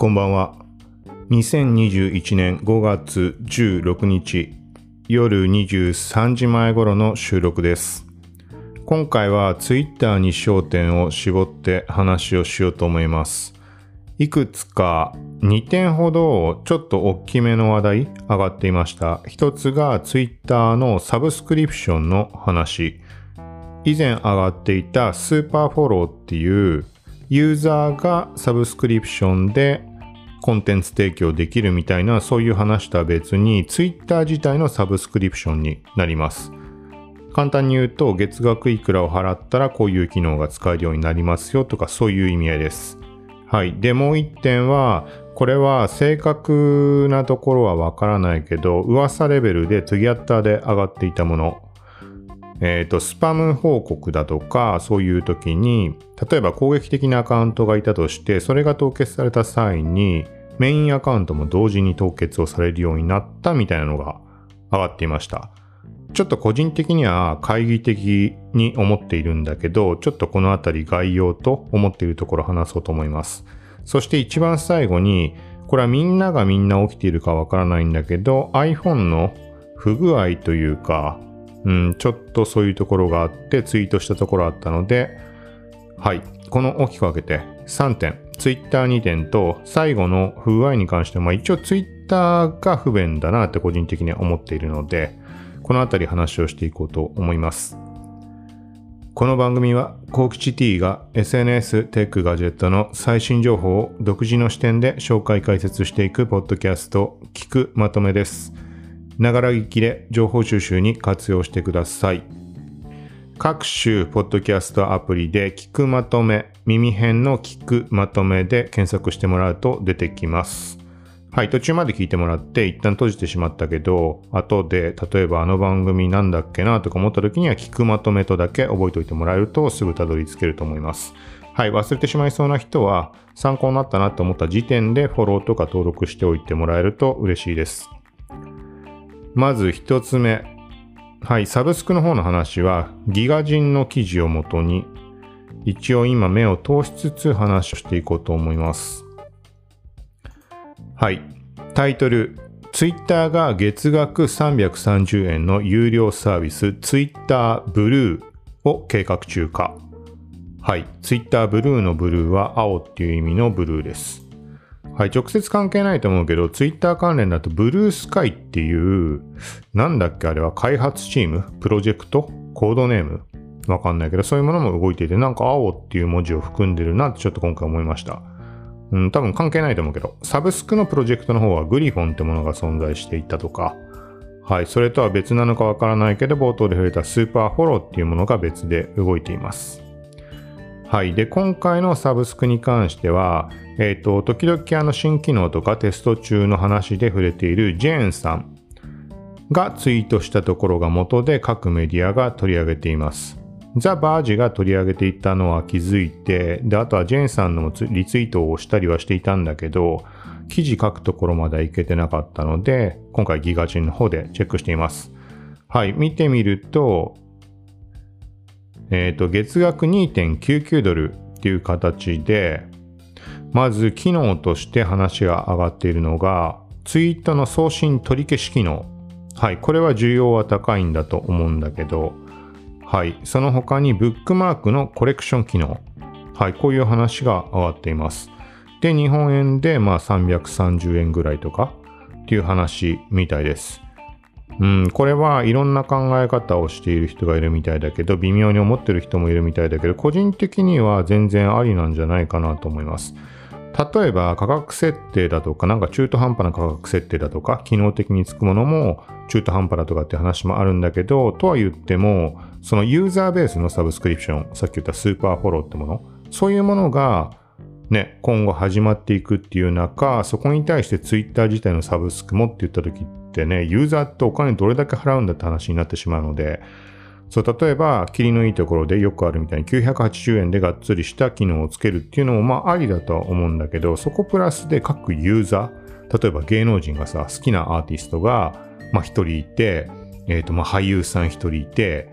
こんばんは。2021年5月16日夜23時前頃の収録です。今回は Twitter に焦点を絞って話をしようと思います。いくつか2点ほどちょっと大きめの話題上がっていました。一つが Twitter のサブスクリプションの話。以前上がっていたスーパーフォローっていうユーザーがサブスクリプションでコンテンツ提供できるみたいなそういう話とは別に Twitter 自体のサブスクリプションになります。簡単に言うと月額いくらを払ったらこういう機能が使えるようになりますよとかそういう意味合いです。はい。で、もう一点は、これは正確なところはわからないけど、噂レベルで Twitter で上がっていたもの。えっ、ー、と、スパム報告だとか、そういう時に、例えば攻撃的なアカウントがいたとして、それが凍結された際に、メインアカウントも同時に凍結をされるようになったみたいなのが上がっていました。ちょっと個人的には懐疑的に思っているんだけど、ちょっとこのあたり概要と思っているところを話そうと思います。そして一番最後に、これはみんながみんな起きているかわからないんだけど、iPhone の不具合というか、うん、ちょっとそういうところがあってツイートしたところあったので、はい。この大きく分けて3点。Twitter2 点と最後の不具合に関しては、まあ一応 Twitter が不便だなって個人的には思っているので、このあたり話をしていこうと思います。この番組は、コーキチ T が SNS、テック、ガジェットの最新情報を独自の視点で紹介解説していくポッドキャスト、聞くまとめです。ながら聞きで情報収集に活用してください。各種ポッドキャストアプリで聞くまとめ、耳辺の聞くまとめで検索してもらうと出てきます。はい、途中まで聞いてもらって一旦閉じてしまったけど、後で例えばあの番組なんだっけなとか思った時には聞くまとめとだけ覚えておいてもらえるとすぐたどり着けると思います。はい、忘れてしまいそうな人は参考になったなと思った時点でフォローとか登録しておいてもらえると嬉しいです。まず一つ目。はい、サブスクの方の話はギガ人の記事をもとに一応今目を通しつつ話をしていこうと思います。はい。タイトル、Twitter が月額330円の有料サービス Twitter Blue を計画中か。はい。Twitter Blue のブルーは青っていう意味のブルーです。はい。直接関係ないと思うけど、Twitter 関連だとブルースカイっていう、なんだっけあれは開発チーム？プロジェクト？コードネーム？わかんないけど、そういうものも動いていて、なんか青っていう文字を含んでるなってちょっと今回思いました。うん、多分関係ないと思うけど、サブスクのプロジェクトの方はグリフォンってものが存在していたとか、はい、それとは別なのかわからないけど、冒頭で触れたスーパーフォローっていうものが別で動いています。はい。で、今回のサブスクに関しては、えっ、ー、と、時々あの新機能とかテスト中の話で触れているジェーンさんがツイートしたところが元で各メディアが取り上げています。ザ・バージが取り上げていたのは気づいて、で、あとはジェーンさんのリツイートをしたりはしていたんだけど、記事書くところまではいけてなかったので、今回ギガ人の方でチェックしています。はい、見てみると、え、ー、と、月額2.99ドルっていう形で、まず機能として話が上がっているのが、ツイートの送信取り消し機能。はい、これは需要は高いんだと思うんだけど、はい。その他にブックマークのコレクション機能。はい。こういう話が上がっています。で、日本円でまあ330円ぐらいとかっていう話みたいです。うん、これはいろんな考え方をしている人がいるみたいだけど、微妙に思ってる人もいるみたいだけど、個人的には全然ありなんじゃないかなと思います。例えば価格設定だとか、なんか中途半端な価格設定だとか、機能的につくものも中途半端だとかって話もあるんだけど、とは言っても、そのユーザーベースのサブスクリプション、さっき言ったスーパーフォローってもの、そういうものがね、今後始まっていくっていう中、そこに対してツイッター自体のサブスクもって言った時ってね、ユーザーってお金どれだけ払うんだって話になってしまうので、そう、例えば、切りのいいところでよくあるみたいに980円でがっつりした機能をつけるっていうのもまあありだとは思うんだけど、そこプラスで各ユーザー、例えば芸能人がさ、好きなアーティストが、まあ一人いて、えっ、ー、とまあ俳優さん一人いて、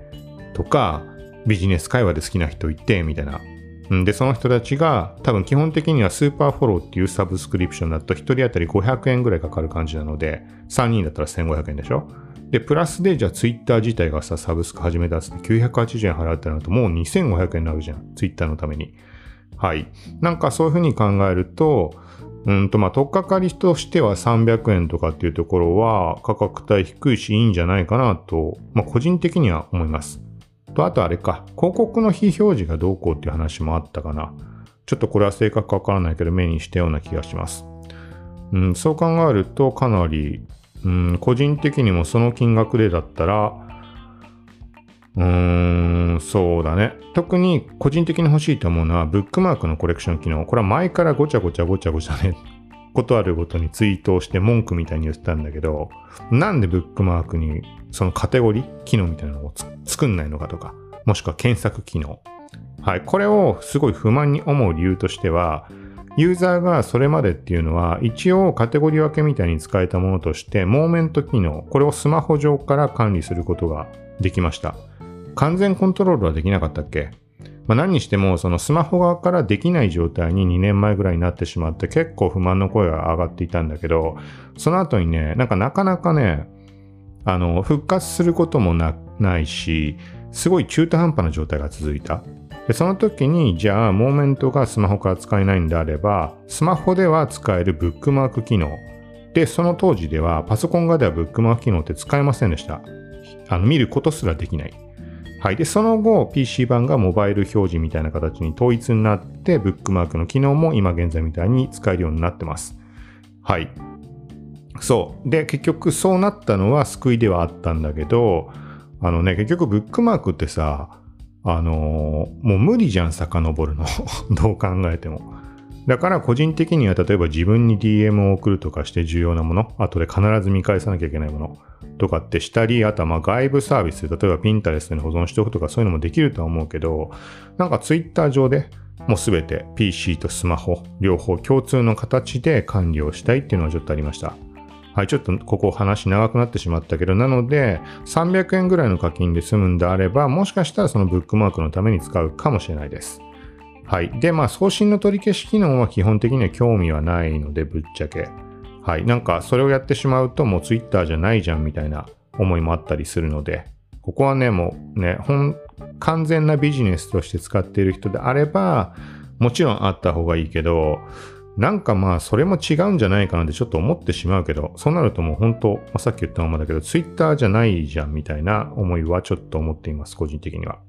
とか、ビジネス会話で好きな人いて、みたいな。で、その人たちが多分基本的にはスーパーフォローっていうサブスクリプションだと1人当たり500円ぐらいかかる感じなので、3人だったら1500円でしょ？で、プラスでじゃあツイッター自体がさ、サブスク始めたっつって980円払うってなるともう2500円になるじゃん。ツイッターのために。はい。なんかそういうふうに考えると、うんとまあ、とっかかりとしては300円とかっていうところは価格帯低いしいいんじゃないかなと、まあ、個人的には思います。と、あとあれか、広告の非表示がどうこうっていう話もあったかな。ちょっとこれは正確かわからないけど目にしたような気がします。うん、そう考えるとかなり、うん、個人的にもその金額でだったら、うーん、そうだね。特に個人的に欲しいと思うのは、ブックマークのコレクション機能。これは前からごちゃごちゃごちゃごちゃね、ことあるごとにツイートをして文句みたいに言ってたんだけど、なんでブックマークにそのカテゴリー機能みたいなのを作んないのかとか、もしくは検索機能。はい。これをすごい不満に思う理由としては、ユーザーがそれまでっていうのは、一応カテゴリー分けみたいに使えたものとして、モーメント機能、これをスマホ上から管理することができました。完全コントロールはできなかったっけ？まあ、何にしても、そのスマホ側からできない状態に2年前ぐらいになってしまって結構不満の声が上がっていたんだけど、その後にね、なんかなかなかね、あの、復活することもないし、すごい中途半端な状態が続いた。でその時に、じゃあ、モーメントがスマホから使えないんであれば、スマホでは使えるブックマーク機能。で、その当時では、パソコン側ではブックマーク機能って使えませんでした。あの、見ることすらできない。はい。で、その後、PC 版がモバイル表示みたいな形に統一になって、ブックマークの機能も今現在みたいに使えるようになってます。はい。そう。で、結局そうなったのは救いではあったんだけど、あのね、結局ブックマークってさ、あのー、もう無理じゃん、遡るの。どう考えても。だから個人的には例えば自分に DM を送るとかして重要なもの、後で必ず見返さなきゃいけないものとかってしたり、あとはま外部サービス、例えば Pinterest に保存しておくとかそういうのもできるとは思うけど、なんか Twitter 上でもうすべて PC とスマホ両方共通の形で管理をしたいっていうのはちょっとありました。はい、ちょっとここ話長くなってしまったけど、なので、300円ぐらいの課金で済むんであれば、もしかしたらそのブックマークのために使うかもしれないです。はい。で、まあ、送信の取り消し機能は基本的には興味はないので、ぶっちゃけ。はい。なんか、それをやってしまうと、もう Twitter じゃないじゃんみたいな思いもあったりするので、ここはね、もうね、本、完全なビジネスとして使っている人であれば、もちろんあった方がいいけど、なんかまあ、それも違うんじゃないかなってちょっと思ってしまうけど、そうなるともう本当、まあ、さっき言ったままだけど、Twitter じゃないじゃんみたいな思いはちょっと思っています、個人的には。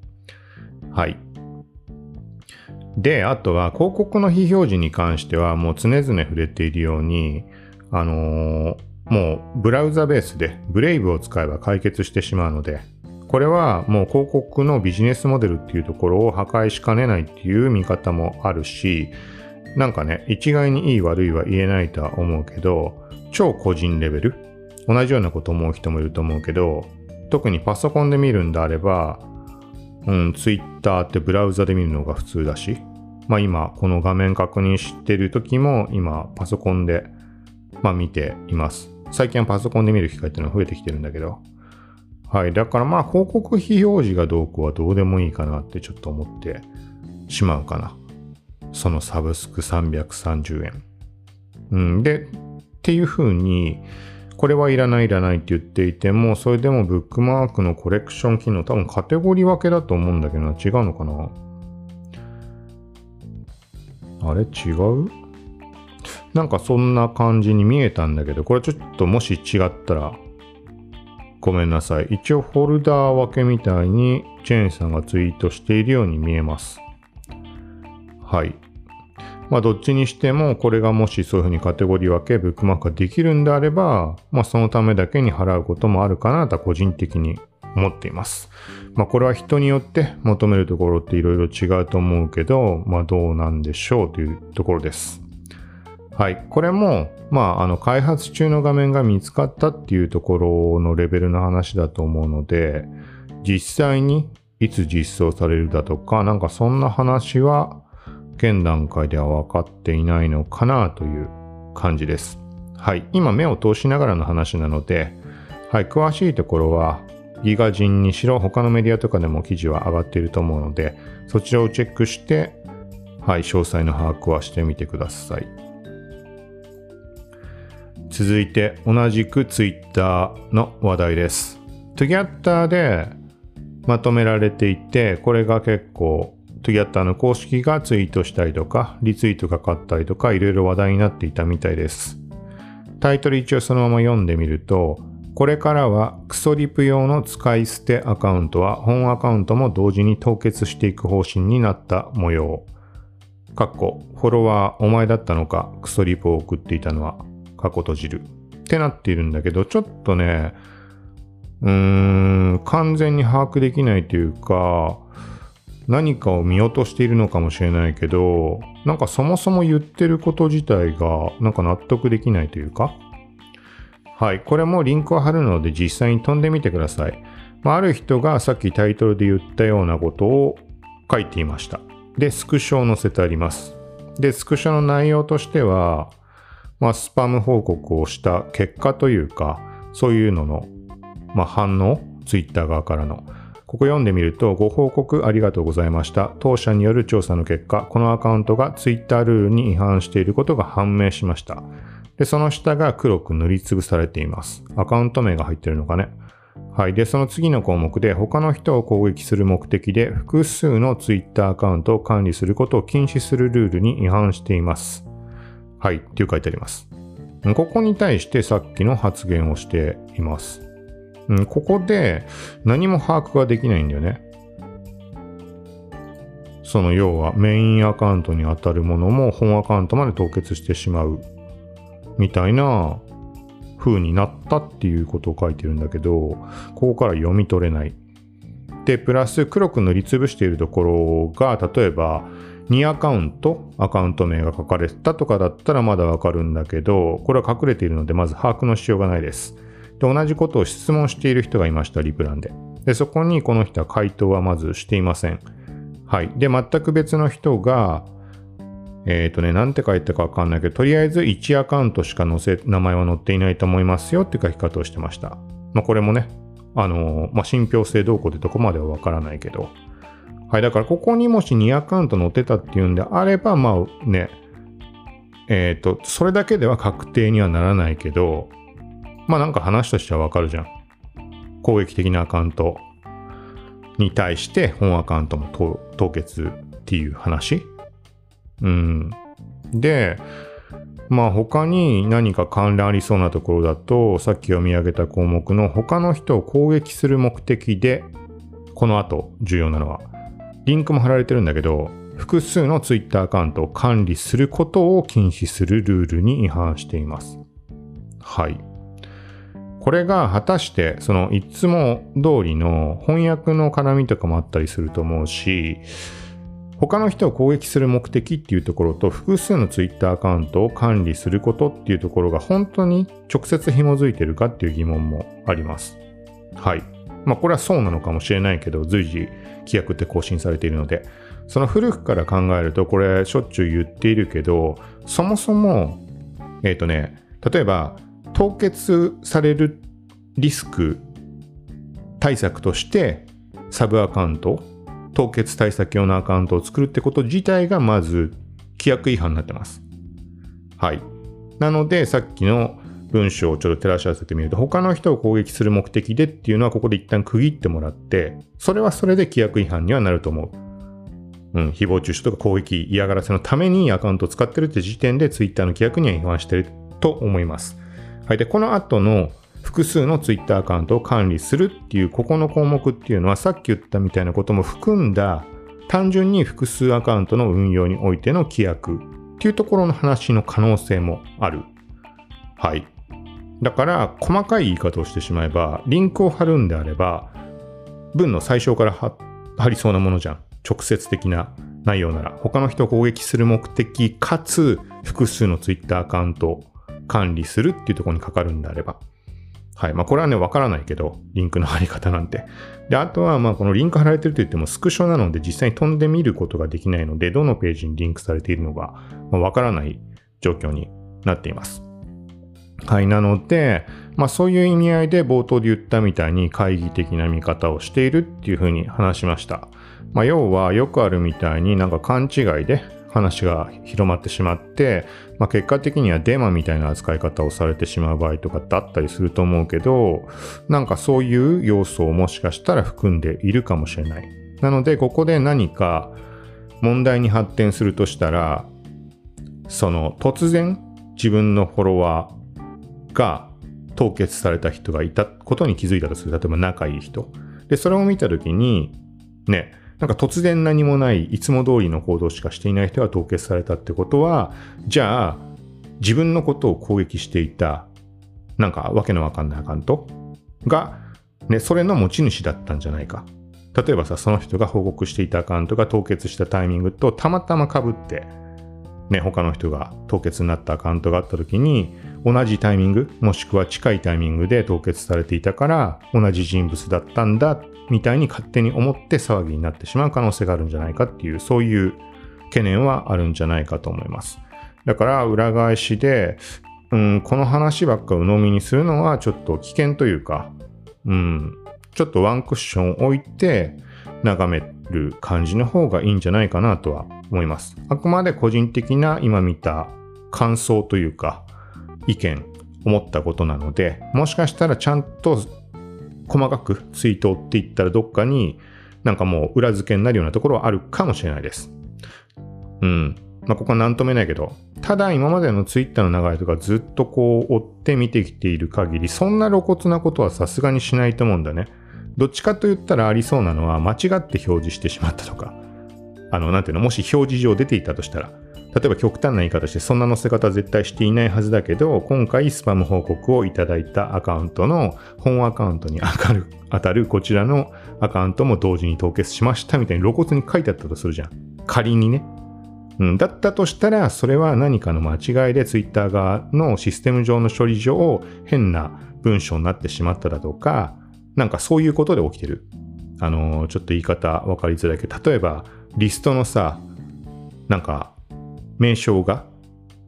はい。で、あとは広告の非表示に関してはもう常々触れているように、あのー、もうブラウザベースでブレイブを使えば解決してしまうので、これはもう広告のビジネスモデルっていうところを破壊しかねないっていう見方もあるし、なんかね、一概にいい悪いは言えないとは思うけど、超個人レベル、同じようなこと思う人もいると思うけど、特にパソコンで見るんであれば、うん、Twitter ってブラウザで見るのが普通だし、まあ今、この画面確認してる時も、今、パソコンで、まあ見ています。最近はパソコンで見る機会っていうのは増えてきてるんだけど。はい。だからまあ、広告非表示がどうこうはどうでもいいかなってちょっと思ってしまうかな。そのサブスク330円。うん。で、っていう風に、これはいらないいらないって言っていても、それでもブックマークのコレクション機能、多分カテゴリー分けだと思うんだけど、違うのかな？あれ？違う？なんかそんな感じに見えたんだけど、これちょっともし違ったらごめんなさい。一応フォルダー分けみたいにチェーンさんがツイートしているように見えます。はい。まあどっちにしてもこれがもしそういうふうにカテゴリー分けブックマークができるんであれば、まあそのためだけに払うこともあるかなと個人的に思っています。まあこれは人によって求めるところっていろいろ違うと思うけど、まあどうなんでしょうというところです。はい。これも、まあ、あの、開発中の画面が見つかったっていうところのレベルの話だと思うので、実際にいつ実装されるだとか、なんかそんな話は、現段階では分かっていないのかなという感じです。はい。今目を通しながらの話なので、はい。詳しいところは、ギガ人にしろ他のメディアとかでも記事は上がっていると思うので、そちらをチェックして、はい、詳細の把握はしてみてください。続いて、同じく Twitter の話題です。Together でまとめられていて、これが結構 Together の公式がツイートしたりとか、リツイートがかかったりとか、いろいろ話題になっていたみたいです。タイトル一応そのまま読んでみると、これからはクソリプ用の使い捨てアカウントは本アカウントも同時に凍結していく方針になった模様。かっこ、フォロワーお前だったのか、クソリプを送っていたのは、過去閉じる。ってなっているんだけど、ちょっとね、うーん、完全に把握できないというか、何かを見落としているのかもしれないけど、なんかそもそも言ってること自体がなんか納得できないというか。はい。これもリンクを貼るので実際に飛んでみてください。まあ、ある人がさっきタイトルで言ったようなことを書いていました。で、スクショを載せてあります。で、スクショの内容としては、まあ、スパム報告をした結果というか、そういうのの、まあ、反応、ツイッター側からの。ここ読んでみると、ご報告ありがとうございました。当社による調査の結果、このアカウントが Twitter ルールに違反していることが判明しました。で、その下が黒く塗りつぶされています。アカウント名が入ってるのかね。はい。で、その次の項目で、他の人を攻撃する目的で、複数の Twitter アカウントを管理することを禁止するルールに違反しています。はい。っていう書いてあります。ここに対してさっきの発言をしています。ここで何も把握ができないんだよね。その要はメインアカウントに当たるものも本アカウントまで凍結してしまうみたいな風になったっていうことを書いてるんだけど、ここから読み取れない。で、プラス黒く塗りつぶしているところが、例えば2アカウント、アカウント名が書かれたとかだったらまだわかるんだけど、これは隠れているのでまず把握のしようがないです。で、同じことを質問している人がいました、リプランで。で、そこにこの人は回答はまずしていません。はい。で、全く別の人が、えっ、ー、とね、なんて書いたかわかんないけど、とりあえず1アカウントしか載せ、名前は載っていないと思いますよって書き方をしてました。まあ、これもね、あのー、まあ、信憑性どうこうでどこまではわからないけど。はい。だから、ここにもし2アカウント載ってたっていうんであれば、まあね、えっ、ー、と、それだけでは確定にはならないけど、まあなんか話としてはわかるじゃん。攻撃的なアカウントに対して本アカウントも凍結っていう話うん。で、まあ他に何か関連ありそうなところだと、さっき読み上げた項目の他の人を攻撃する目的で、この後重要なのは、リンクも貼られてるんだけど、複数の Twitter アカウントを管理することを禁止するルールに違反しています。はい。これが果たしてそのいつも通りの翻訳の絡みとかもあったりすると思うし他の人を攻撃する目的っていうところと複数の Twitter アカウントを管理することっていうところが本当に直接紐づいてるかっていう疑問もあります。はい。まあこれはそうなのかもしれないけど随時規約って更新されているのでその古くから考えるとこれしょっちゅう言っているけどそもそもえっ、ー、とね例えば凍結されるリスク対策としてサブアカウント凍結対策用のアカウントを作るってこと自体がまず規約違反になってます。はい。なのでさっきの文章をちょっと照らし合わせてみると他の人を攻撃する目的でっていうのはここで一旦区切ってもらってそれはそれで規約違反にはなると思う。うん、誹謗中傷とか攻撃嫌がらせのためにアカウントを使ってるって時点で Twitter の規約には違反してると思います。はい。で、この後の複数の Twitter アカウントを管理するっていう、ここの項目っていうのはさっき言ったみたいなことも含んだ、単純に複数アカウントの運用においての規約っていうところの話の可能性もある。はい。だから、細かい言い方をしてしまえば、リンクを貼るんであれば、文の最初から貼りそうなものじゃん。直接的な内容なら。他の人を攻撃する目的かつ、複数の Twitter アカウントを管理するっていうところにかかるんであれば。はい。まあ、これはね、わからないけど、リンクの貼り方なんて。で、あとは、まあ、このリンク貼られてると言っても、スクショなので、実際に飛んでみることができないので、どのページにリンクされているのか、ま、わからない状況になっています。はい。なので、まあ、そういう意味合いで冒頭で言ったみたいに懐疑的な見方をしているっていうふうに話しました。まあ、要は、よくあるみたいになんか勘違いで、話が広まってしまって、まあ、結果的にはデマみたいな扱い方をされてしまう場合とかってあったりすると思うけど、なんかそういう要素をもしかしたら含んでいるかもしれない。なので、ここで何か問題に発展するとしたら、その突然自分のフォロワーが凍結された人がいたことに気づいたとする。例えば仲いい人。で、それを見たときに、ね、なんか突然何もない、いつも通りの行動しかしていない人が凍結されたってことは、じゃあ、自分のことを攻撃していた、なんかわけのわかんないアカウント？が、ね、それの持ち主だったんじゃないか。例えばさ、その人が報告していたアカウントが凍結したタイミングとたまたま被って、ね、他の人が凍結になったアカウントがあった時に、同じタイミング、もしくは近いタイミングで凍結されていたから、同じ人物だったんだ、みたいに勝手に思って騒ぎになってしまう可能性があるんじゃないかっていう、そういう懸念はあるんじゃないかと思います。だから裏返しで、うん、この話ばっか鵜呑みにするのはちょっと危険というか、うん、ちょっとワンクッション置いて眺める感じの方がいいんじゃないかなとは思います。あくまで個人的な今見た感想というか意見、思ったことなので、もしかしたらちゃんと細かくツイートを追っていったらどっかになんかもう裏付けになるようなところはあるかもしれないです。うん。まあ、ここは何とも言えないけど、ただ今までのツイッターの流れとかずっとこう追って見てきている限り、そんな露骨なことはさすがにしないと思うんだね。どっちかと言ったらありそうなのは間違って表示してしまったとか、あの、なんていうの、もし表示上出ていたとしたら、例えば極端な言い方してそんな載せ方絶対していないはずだけど、今回スパム報告をいただいたアカウントの本アカウントに当る当たるこちらのアカウントも同時に凍結しましたみたいに露骨に書いてあったとするじゃん。仮にね。うん、だったとしたら、それは何かの間違いで Twitter 側のシステム上の処理上変な文章になってしまっただとか、なんかそういうことで起きてる。あのー、ちょっと言い方分かりづらいけど、例えば、リストのさ、なんか、名称が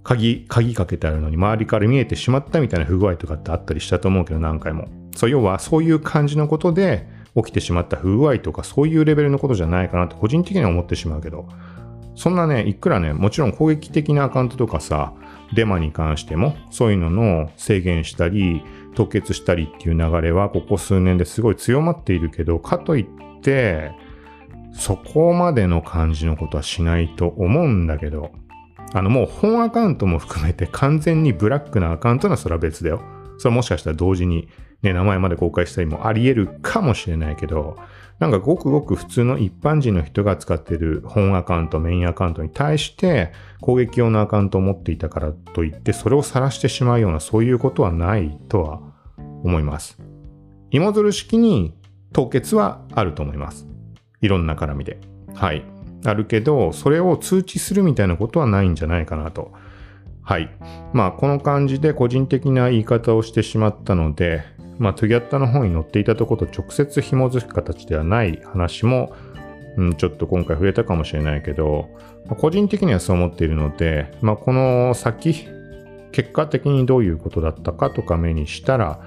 鍵、鍵かけてあるのに周りから見えてしまったみたいな不具合とかってあったりしたと思うけど、何回も。そう、要はそういう感じのことで起きてしまった不具合とか、そういうレベルのことじゃないかなって個人的には思ってしまうけど、そんなね、いくらね、もちろん攻撃的なアカウントとかさ、デマに関しても、そういうのの制限したり、凍結したりっていう流れはここ数年ですごい強まっているけど、かといって、そこまでの感じのことはしないと思うんだけど、あのもう本アカウントも含めて完全にブラックなアカウントならそれは別だよ。それもしかしたら同時にね、名前まで公開したりもあり得るかもしれないけど、なんかごくごく普通の一般人の人が使っている本アカウント、メインアカウントに対して攻撃用のアカウントを持っていたからといってそれを晒してしまうようなそういうことはないとは思います。芋づる式に凍結はあると思います。いろんな絡みで。はい。あるけど、それを通知するみたいなことはないんじゃないかなと。はい。まあ、この感じで個人的な言い方をしてしまったので、まあ、トゥギャッタの本に載っていたところと直接紐づく形ではない話も、うん、ちょっと今回触れたかもしれないけど、まあ、個人的にはそう思っているので、まあ、この先、結果的にどういうことだったかとか目にしたら、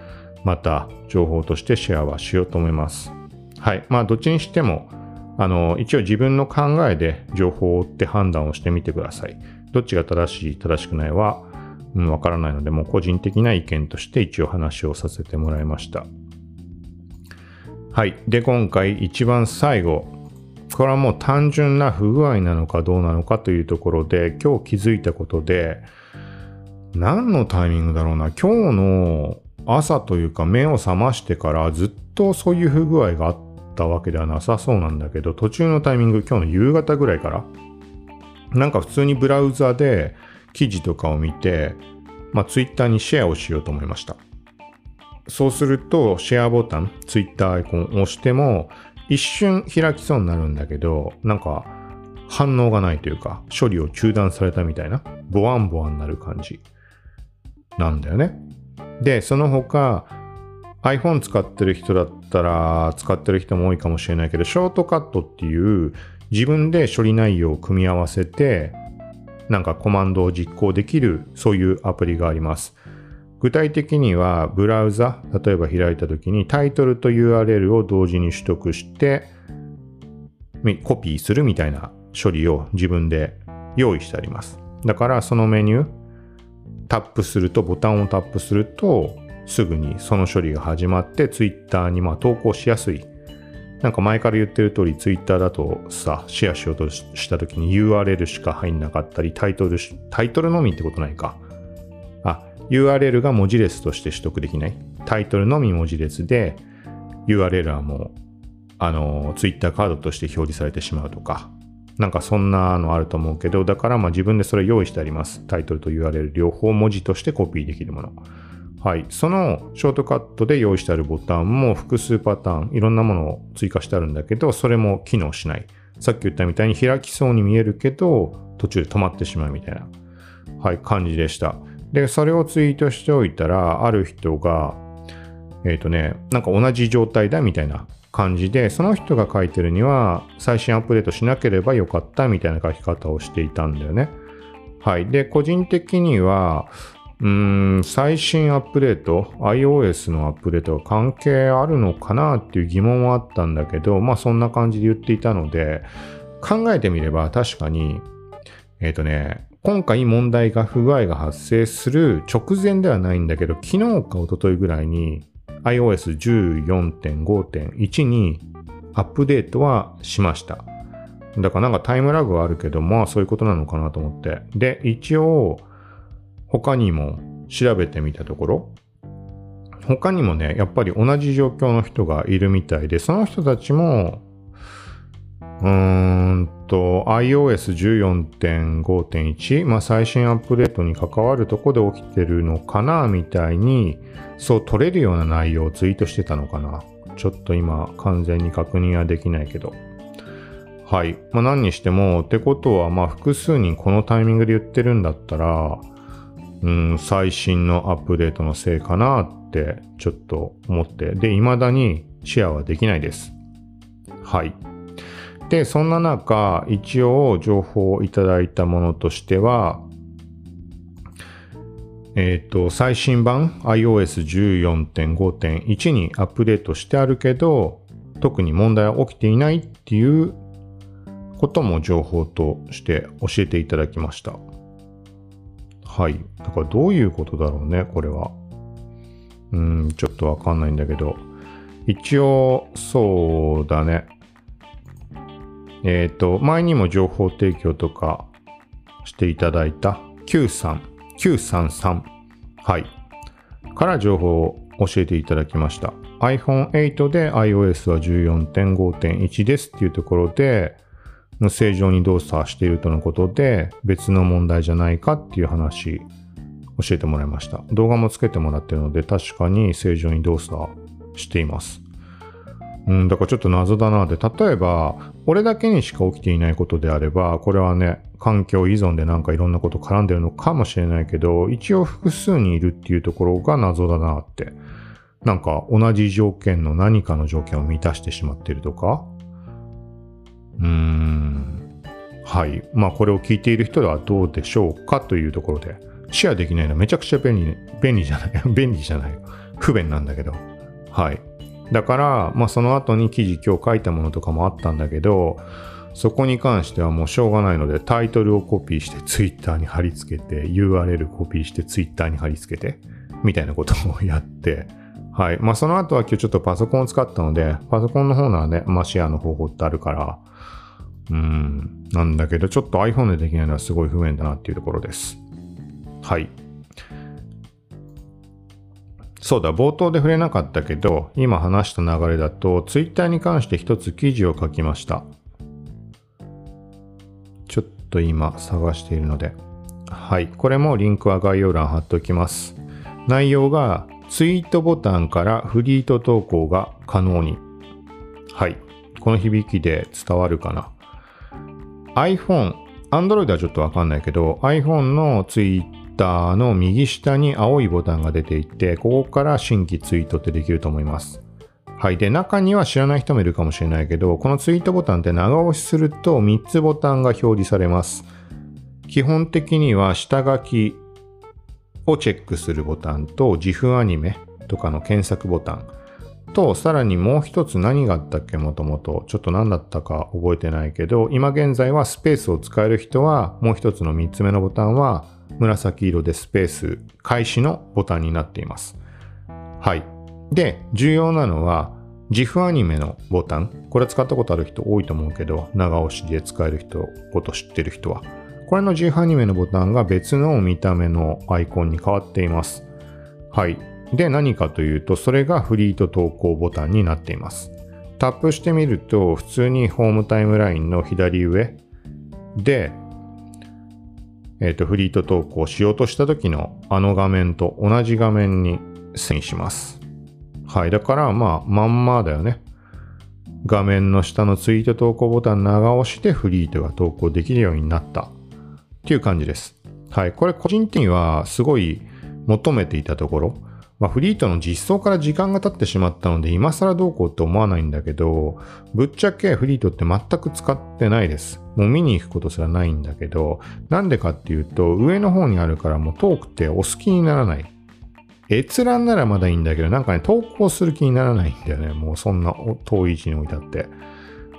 また情報としてシェアはしようと思います。はい。まあ、どっちにしても、あの、一応自分の考えで情報を追って判断をしてみてください。どっちが正しい、正しくないは、うん、わからないので、もう個人的な意見として一応話をさせてもらいました。はい。で、今回一番最後。これはもう単純な不具合なのかどうなのかというところで、今日気づいたことで、何のタイミングだろうな。今日の朝というか目を覚ましてからずっとそういう不具合があったわけではなさそうなんだけど、途中のタイミング、今日の夕方ぐらいから、なんか普通にブラウザで記事とかを見て、まあ、ツイッターにシェアをしようと思いました。そうすると、シェアボタン、ツイッターアイコンを押しても、一瞬開きそうになるんだけど、なんか反応がないというか、処理を中断されたみたいな、ボワンボワンなる感じなんだよね。で、その他、iPhone 使ってる人だったら使ってる人も多いかもしれないけど、ショートカットっていう自分で処理内容を組み合わせて、なんかコマンドを実行できるそういうアプリがあります。具体的にはブラウザ、例えば開いた時にタイトルと URL を同時に取得してコピーするみたいな処理を自分で用意してあります。だからそのメニュー、タップすると、ボタンをタップすると、すぐにその処理が始まって、Twitter にま投稿しやすい。なんか前から言ってる通り、Twitter だとさ、シェアしようとした時に URL しか入んなかったり、タイトル、タイトルのみってことないか。あ、URL が文字列として取得できない。タイトルのみ文字列で、URL はもう、あの、Twitter カードとして表示されてしまうとか、なんかそんなのあると思うけど、だからまあ自分でそれ用意してあります。タイトルと URL 両方文字としてコピーできるもの。はい。そのショートカットで用意してあるボタンも複数パターン、いろんなものを追加してあるんだけど、それも機能しない。さっき言ったみたいに開きそうに見えるけど、途中で止まってしまうみたいな、はい、感じでした。で、それをツイートしておいたら、ある人が、えっ、ー、とね、なんか同じ状態だみたいな感じで、その人が書いてるには、最新アップデートしなければよかったみたいな書き方をしていたんだよね。はい。で、個人的には、うん、最新アップデート、iOS のアップデートが関係あるのかなっていう疑問はあったんだけど、まあそんな感じで言っていたので、考えてみれば確かに、えっ、ー、とね、今回問題が不具合が発生する直前ではないんだけど、昨日か一昨日ぐらいに iOS14.5.1 にアップデートはしました。だからなんかタイムラグはあるけど、まあそういうことなのかなと思って。で、一応他にも調べてみたところ、他にもね、やっぱり同じ状況の人がいるみたいで、その人たちも、うーんと、iOS14.5.1、まあ最新アップデートに関わるとこで起きてるのかな、みたいに、そう取れるような内容をツイートしてたのかな。ちょっと今完全に確認はできないけど。はい。まあ何にしても、ってことはまあ複数人このタイミングで言ってるんだったら、うん、最新のアップデートのせいかなってちょっと思って。で、未だにシェアはできないです。はい。で、そんな中、一応情報をいただいたものとしては、えっ、ー、と、最新版 iOS14.5.1 にアップデートしてあるけど、特に問題は起きていないっていうことも情報として教えていただきました。はい。だからどういうことだろうね、これは。うん、ちょっとわかんないんだけど。一応、そうだね。えっ、ー、と、前にも情報提供とかしていただいた Q さん933はい。から情報を教えていただきました。iPhone8 で iOS は14.5.1ですっていうところで、正常に動作しているとのことで、別の問題じゃないかっていう話、教えてもらいました。動画もつけてもらってるので、確かに正常に動作しています。うん、だからちょっと謎だなで、例えば、俺だけにしか起きていないことであれば、これはね、環境依存でなんかいろんなこと絡んでるのかもしれないけど、一応複数にいるっていうところが謎だなって。なんか同じ条件の何かの条件を満たしてしまってるとかうん。はい。まあこれを聞いている人はどうでしょうかというところで、シェアできないのはめちゃくちゃ便利、便利じゃない、便利じゃない。不便なんだけど。はい。だから、まあその後に記事今日書いたものとかもあったんだけど、そこに関してはもうしょうがないのでタイトルをコピーしてツイッターに貼り付けて URL コピーしてツイッターに貼り付けてみたいなことをやって、はい。まあその後は今日ちょっとパソコンを使ったので、パソコンの方ならね、まあシェアの方法ってあるから、うん、なんだけどちょっと iPhone でできないのはすごい不便だなっていうところです。はい。そうだ、冒頭で触れなかったけど、今話した流れだと、Twitter に関して一つ記事を書きました。ちょっと今探しているので。はい。これもリンクは概要欄貼っておきます。内容が、ツイートボタンからフリート投稿が可能に。はい。この響きで伝わるかな。iPhone、Android はちょっとわかんないけど、iPhone のツイーターの右下に青いボタンが出ていて、ここから新規ツイートってできると思います。はい。で、中には知らない人もいるかもしれないけど、このツイートボタンって長押しすると3つボタンが表示されます。基本的には下書きをチェックするボタンと GIF アニメとかの検索ボタン。と、さらにもう一つ何があったっけもともと。ちょっと何だったか覚えてないけど、今現在はスペースを使える人は、もう一つの三つ目のボタンは、紫色でスペース開始のボタンになっています。はい。で、重要なのは、GIF アニメのボタン。これ使ったことある人多いと思うけど、長押しで使える人、こと知ってる人は。これの GIF アニメのボタンが別の見た目のアイコンに変わっています。はい。で、何かというと、それがフリート投稿ボタンになっています。タップしてみると、普通にホームタイムラインの左上で、えっ、ー、と、フリート投稿しようとした時のあの画面と同じ画面に遷移します。はい。だから、まあ、まんまだよね。画面の下のツイート投稿ボタン長押しでフリートが投稿できるようになったっていう感じです。はい。これ個人的にはすごい求めていたところ。まあ、フリートの実装から時間が経ってしまったので、今更どうこうって思わないんだけど、ぶっちゃけフリートって全く使ってないです。もう見に行くことすらないんだけど、なんでかっていうと、上の方にあるからもう遠くてお好きにならない。閲覧ならまだいいんだけど、なんかね、投稿する気にならないんだよね。もうそんな遠い位置に置いてあって。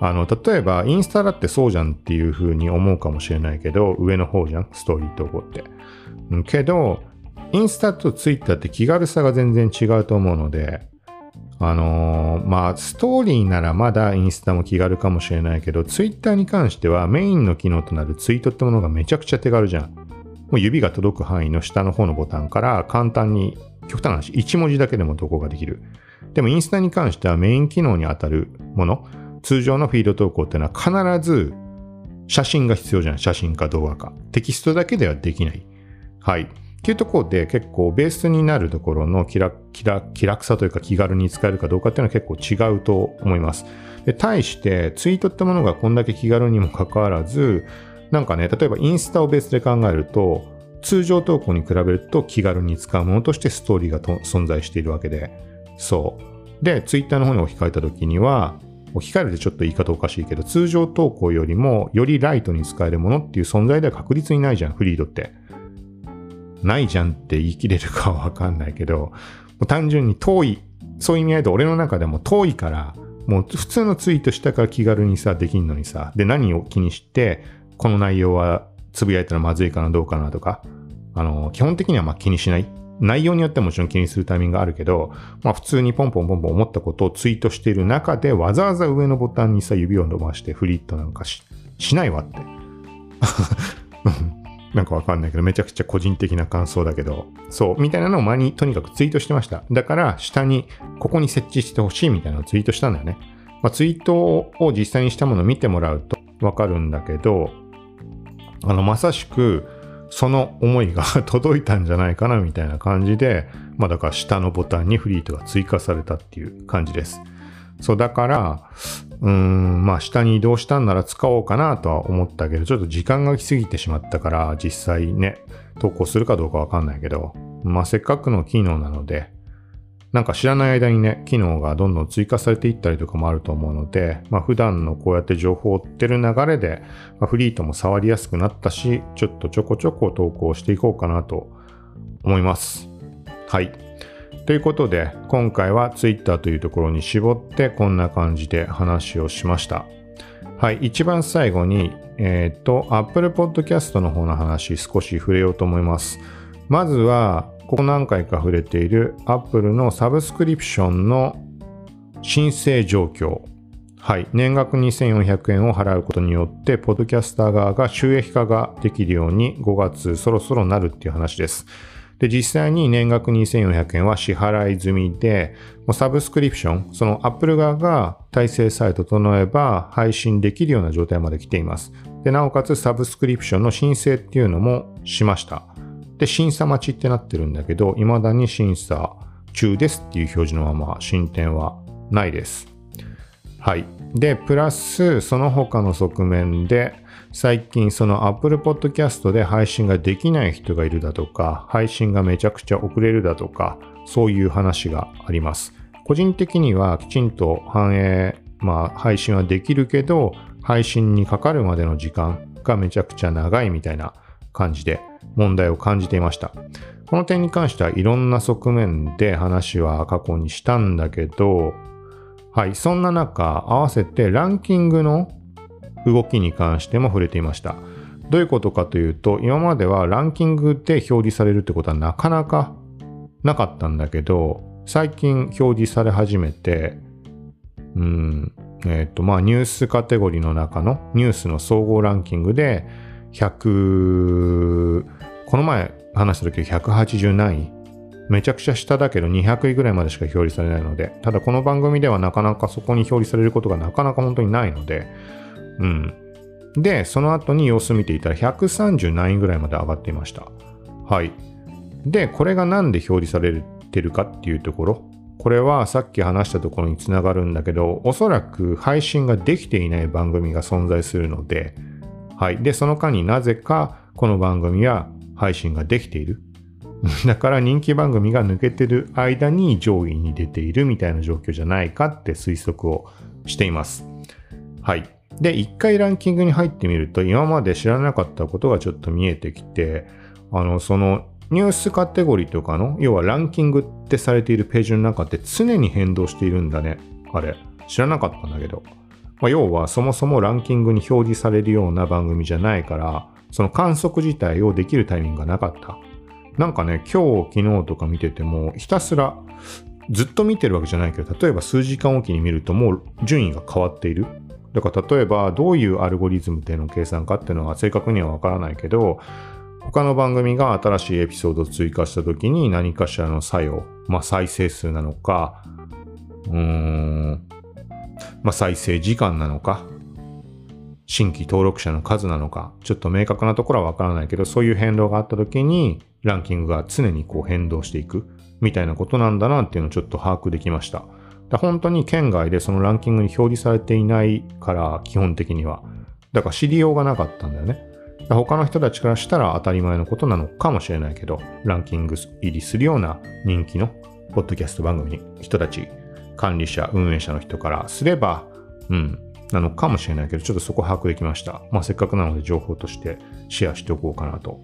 あの、例えば、インスタだってそうじゃんっていう風に思うかもしれないけど、上の方じゃん？ストーリー投稿って。けど、インスタとツイッターって気軽さが全然違うと思うので、あのー、まあ、ストーリーならまだインスタも気軽かもしれないけど、ツイッターに関してはメインの機能となるツイートってものがめちゃくちゃ手軽じゃん。もう指が届く範囲の下の方のボタンから簡単に極端な話、1文字だけでも投稿ができる。でもインスタに関してはメイン機能に当たるもの、通常のフィード投稿っていうのは必ず写真が必要じゃん。写真か動画か。テキストだけではできない。はい。っていうところで結構ベースになるところの気楽気楽気楽さというか気軽に使えるかどうかっていうのは結構違うと思います。で対してツイートってものがこんだけ気軽にもかかわらずなんかね例えばインスタをベースで考えると通常投稿に比べると気軽に使うものとしてストーリーが存在しているわけで、そう。で、ツイッターの方に置き換えた時には、置き換えるってちょっと言い方おかしいけど、通常投稿よりもよりライトに使えるものっていう存在では確実にないじゃん、フリードって。ないじゃんって言い切れるかはわかんないけど、単純に遠い、そういう意味合いで俺の中でも遠いから、もう普通のツイートしたから気軽にさ、できんのにさ、で何を気にして、この内容はつぶやいたらまずいかなどうかなとか、あの、基本的にはま気にしない。内容によってもちろん気にするタイミングがあるけど、まあ普通にポンポンポンポン思ったことをツイートしている中でわざわざ上のボタンにさ指を伸ばしてフリットなんかしないわって。なんかわかんないけど、めちゃくちゃ個人的な感想だけど、そう、みたいなのを前にとにかくツイートしてました。だから、下に、ここに設置してほしいみたいなのをツイートしたんだよね。まあ、ツイートを実際にしたものを見てもらうとわかるんだけど、あの、まさしく、その思いが届いたんじゃないかなみたいな感じで、まあだから下のボタンにフリートが追加されたっていう感じです。そうだから、うーん、まあ下に移動したんなら使おうかなとは思ったけど、ちょっと時間が来すぎてしまったから、実際ね、投稿するかどうかわかんないけど、まあせっかくの機能なので、なんか知らない間にね、機能がどんどん追加されていったりとかもあると思うので、まあ普段のこうやって情報を追ってる流れで、まあ、フリートも触りやすくなったし、ちょっとちょこちょこ投稿していこうかなと思います。はい。ということで、今回は Twitter というところに絞ってこんな感じで話をしました。はい。一番最後に、えっ、ー、と、Apple Podcast の方の話少し触れようと思います。まずは、ここ何回か触れている Apple のサブスクリプションの申請状況。はい。年額2400円を払うことによって、ポッドキャスター側が収益化ができるように5月そろそろなるっていう話です。で、実際に年額2400円は支払い済みで、サブスクリプション、その Apple 側が体制さえ整えば配信できるような状態まで来ています。で、なおかつサブスクリプションの申請っていうのもしました。で、審査待ちってなってるんだけど、未だに審査中ですっていう表示のまま進展はないです。はい。で、プラス、その他の側面で、最近その Apple Podcast で配信ができない人がいるだとか、配信がめちゃくちゃ遅れるだとか、そういう話があります。個人的にはきちんと反映、まあ配信はできるけど、配信にかかるまでの時間がめちゃくちゃ長いみたいな感じで問題を感じていました。この点に関してはいろんな側面で話は過去にしたんだけど、はい、そんな中、合わせてランキングの動きに関しても触れていました。どういうことかというと、今まではランキングで表示されるってことはなかなかなかったんだけど、最近表示され始めて、うん、えっ、ー、と、まあ、ニュースカテゴリーの中のニュースの総合ランキングで、100、この前話した時180何位。めちゃくちゃ下だけど200位ぐらいまでしか表示されないので、ただこの番組ではなかなかそこに表示されることがなかなか本当にないので、うん。で、その後に様子見ていたら130何位ぐらいまで上がっていました。はい。で、これがなんで表示されてるかっていうところ。これはさっき話したところにつながるんだけど、おそらく配信ができていない番組が存在するので、はい。で、その間になぜかこの番組は配信ができている。だから人気番組が抜けてる間に上位に出ているみたいな状況じゃないかって推測をしています。はい。で、一回ランキングに入ってみると今まで知らなかったことがちょっと見えてきて、あの、そのニュースカテゴリーとかの、要はランキングってされているページの中って常に変動しているんだね。あれ。知らなかったんだけど。まあ、要はそもそもランキングに表示されるような番組じゃないから、その観測自体をできるタイミングがなかった。なんかね、今日、昨日とか見てても、ひたすらずっと見てるわけじゃないけど、例えば数時間おきに見るともう順位が変わっている。だから例えばどういうアルゴリズムでの計算かっていうのは正確にはわからないけど、他の番組が新しいエピソードを追加した時に何かしらの作用、まあ再生数なのか、うーん、まあ再生時間なのか、新規登録者の数なのか、ちょっと明確なところはわからないけど、そういう変動があった時に、ランキングが常にこう変動していく、みたいなことなんだなっていうのをちょっと把握できました。だ本当に県外でそのランキングに表示されていないから、基本的には。だから知りようがなかったんだよね。他の人たちからしたら当たり前のことなのかもしれないけど、ランキング入りするような人気のポッドキャスト番組に人たち、管理者、運営者の人からすれば、うん、なのかもしれないけど、ちょっとそこ把握できました。まあ、せっかくなので情報としてシェアしておこうかなと。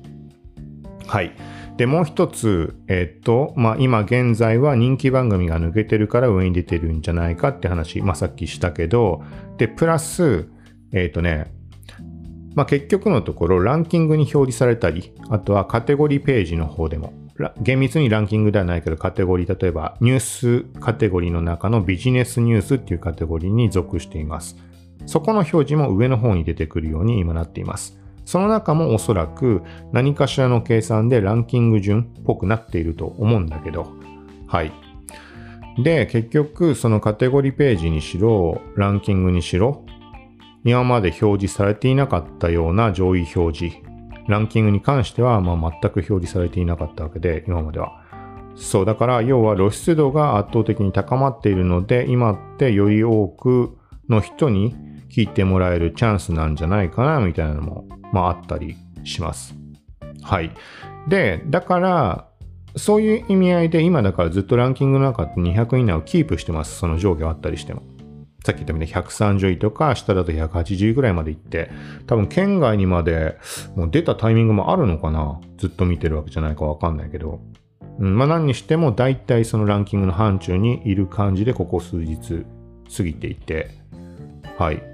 はい。で、もう一つ、えっと、まあ、今現在は人気番組が抜けてるから上に出てるんじゃないかって話、まあ、さっきしたけど、で、プラス、えっとね、まあ、結局のところランキングに表示されたり、あとはカテゴリーページの方でも、厳密にランキングではないけどカテゴリー、例えばニュースカテゴリーの中のビジネスニュースっていうカテゴリーに属しています。そこの表示も上の方に出てくるように今なっています。その中もおそらく何かしらの計算でランキング順っぽくなっていると思うんだけど、はい。で、結局そのカテゴリーページにしろ、ランキングにしろ、今まで表示されていなかったような上位表示、ランキングに関してはまあ全く表示されていなかったわけで、今までは。そう、だから要は露出度が圧倒的に高まっているので、今ってより多くの人に聞いてもらえるチャンスなんじゃないかな、みたいなのも、まああったりします。はい。で、だから、そういう意味合いで今だからずっとランキングの中って200位以内をキープしてます。その上下あったりしても。さっき言ったみたいに130位とか、下だと180位ぐらいまで行って、多分県外にまでもう出たタイミングもあるのかなずっと見てるわけじゃないかわかんないけど。うん、まあ何にしても大体そのランキングの範疇にいる感じでここ数日過ぎていて。はい。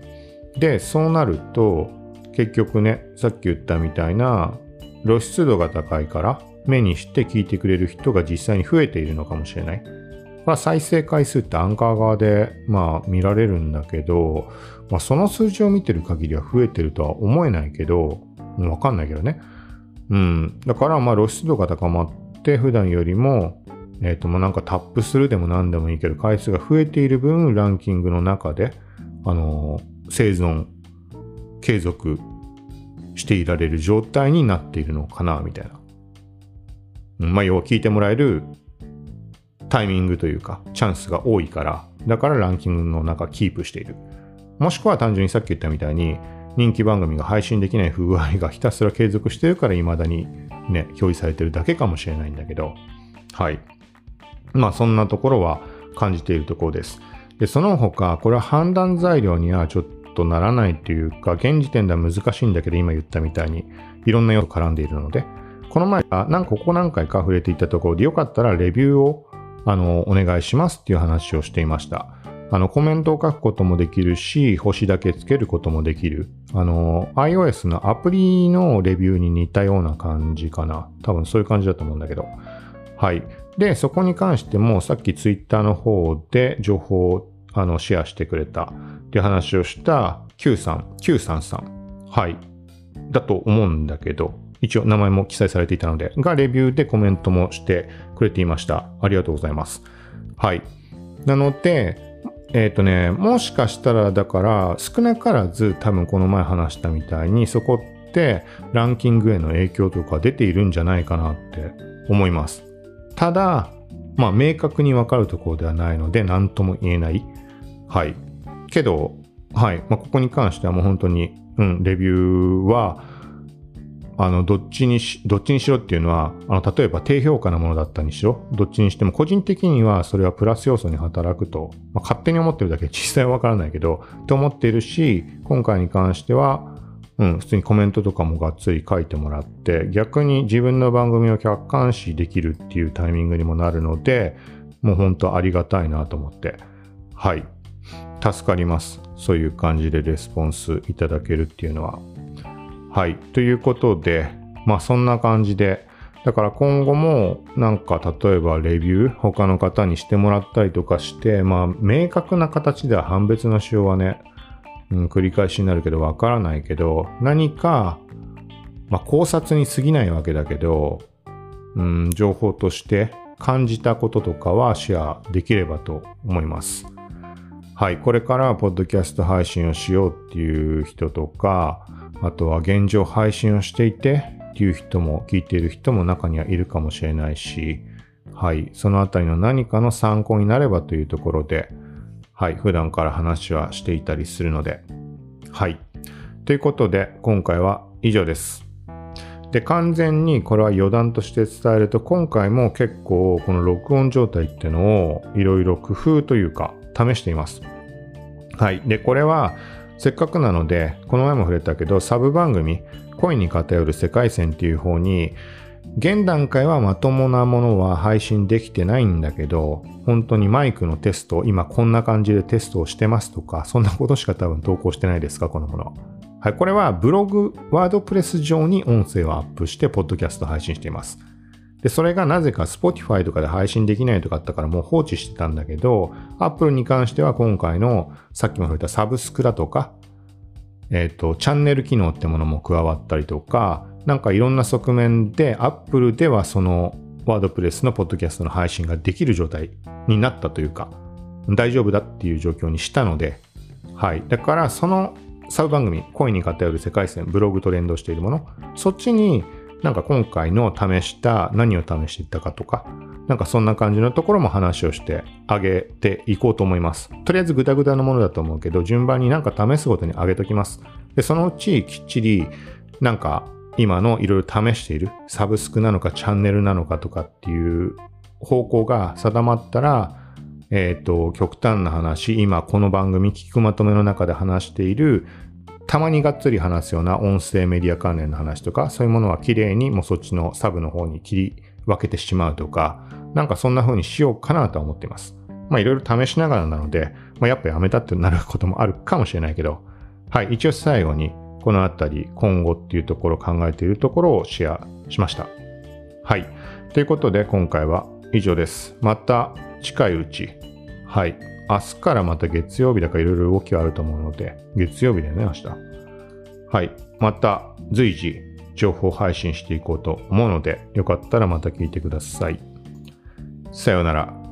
で、そうなると、結局ね、さっき言ったみたいな露出度が高いから目にして聞いてくれる人が実際に増えているのかもしれない。まあ、再生回数ってアンカー側で、まあ、見られるんだけど、まあ、その数字を見てる限りは増えてるとは思えないけど、わかんないけどね。うん。だから、まあ、露出度が高まって、普段よりも、えっ、ー、と、もうなんかタップするでも何でもいいけど、回数が増えている分、ランキングの中で、あのー、生存、継続していられる状態になっているのかな、みたいな。まあ、要は聞いてもらえるタイミングというか、チャンスが多いから、だからランキングの中キープしている。もしくは単純にさっき言ったみたいに、人気番組が配信できない不具合がひたすら継続してるから未だにね、表示されてるだけかもしれないんだけど、はい。まあそんなところは感じているところです。で、その他、これは判断材料にはちょっとならないというか、現時点では難しいんだけど、今言ったみたいに、いろんな要素絡んでいるので、この前、あなんかここ何回か触れていたところで、よかったらレビューをあのお願いしますっていう話をしていました。あのコメントを書くこともできるし、星だけつけることもできる。あの、iOS のアプリのレビューに似たような感じかな。多分そういう感じだと思うんだけど。はい。で、そこに関しても、さっき Twitter の方で情報をあのシェアしてくれたっていう話をした Q さん、Q さんさん。はい。だと思うんだけど、一応名前も記載されていたので、がレビューでコメントもしてくれていました。ありがとうございます。はい。なので、えっ、ー、とね、もしかしたらだから少なからず多分この前話したみたいにそこってランキングへの影響とか出ているんじゃないかなって思います。ただ、まあ明確にわかるところではないので何とも言えない。はい。けど、はい。まあここに関してはもう本当に、うん、レビューはあの、どっちにし、どっちにしろっていうのは、あの、例えば低評価なものだったにしろ、どっちにしても個人的にはそれはプラス要素に働くと、まあ、勝手に思ってるだけ実際はわからないけど、と思っているし、今回に関しては、うん、普通にコメントとかもがっつり書いてもらって、逆に自分の番組を客観視できるっていうタイミングにもなるので、もう本当ありがたいなと思って、はい。助かります。そういう感じでレスポンスいただけるっていうのは。はい。ということで、まあそんな感じで、だから今後もなんか例えばレビュー他の方にしてもらったりとかして、まあ明確な形では判別の仕様はね、うん、繰り返しになるけどわからないけど、何か、まあ考察に過ぎないわけだけど、うん、情報として感じたこととかはシェアできればと思います。はい。これからポッドキャスト配信をしようっていう人とか、あとは現状配信をしていてっていう人も聞いている人も中にはいるかもしれないし、はい、そのあたりの何かの参考になればというところで、はい、普段から話はしていたりするので、はい。ということで、今回は以上です。で、完全にこれは余談として伝えると、今回も結構この録音状態っていうのをいろいろ工夫というか試しています。はい。で、これはせっかくなので、この前も触れたけど、サブ番組、恋に偏る世界線っていう方に、現段階はまともなものは配信できてないんだけど、本当にマイクのテスト、今こんな感じでテストをしてますとか、そんなことしか多分投稿してないですか、このもの。はい、これはブログ、ワードプレス上に音声をアップして、ポッドキャスト配信しています。で、それがなぜか Spotify とかで配信できないとかあったからもう放置してたんだけど、Apple に関しては今回のさっきも触れたサブスクだとか、えっ、ー、と、チャンネル機能ってものも加わったりとか、なんかいろんな側面で Apple ではそのワードプレスのポッドキャストの配信ができる状態になったというか、大丈夫だっていう状況にしたので、はい。だからそのサブ番組、恋に偏る世界線、ブログと連動しているもの、そっちになんか今回の試した何を試していったかとか、なんかそんな感じのところも話をしてあげていこうと思います。とりあえずグダグダのものだと思うけど、順番になんか試すごとにあげときます。で、そのうちきっちりなんか今のいろいろ試しているサブスクなのかチャンネルなのかとかっていう方向が定まったら、えっ、ー、と、極端な話、今この番組聞くまとめの中で話しているたまにがっつり話すような音声メディア関連の話とか、そういうものは綺麗にもうそっちのサブの方に切り分けてしまうとか、なんかそんな風にしようかなとは思っています。まあいろいろ試しながらなので、まあ、やっぱやめたってなることもあるかもしれないけど、はい、一応最後にこのあたり今後っていうところを考えているところをシェアしました。はい。ということで今回は以上です。また近いうち、はい、明日からまた月曜日だからいろいろ動きはあると思うので、月曜日だよね、明日。はい。また随時情報配信していこうと思うので、よかったらまた聞いてください。さようなら。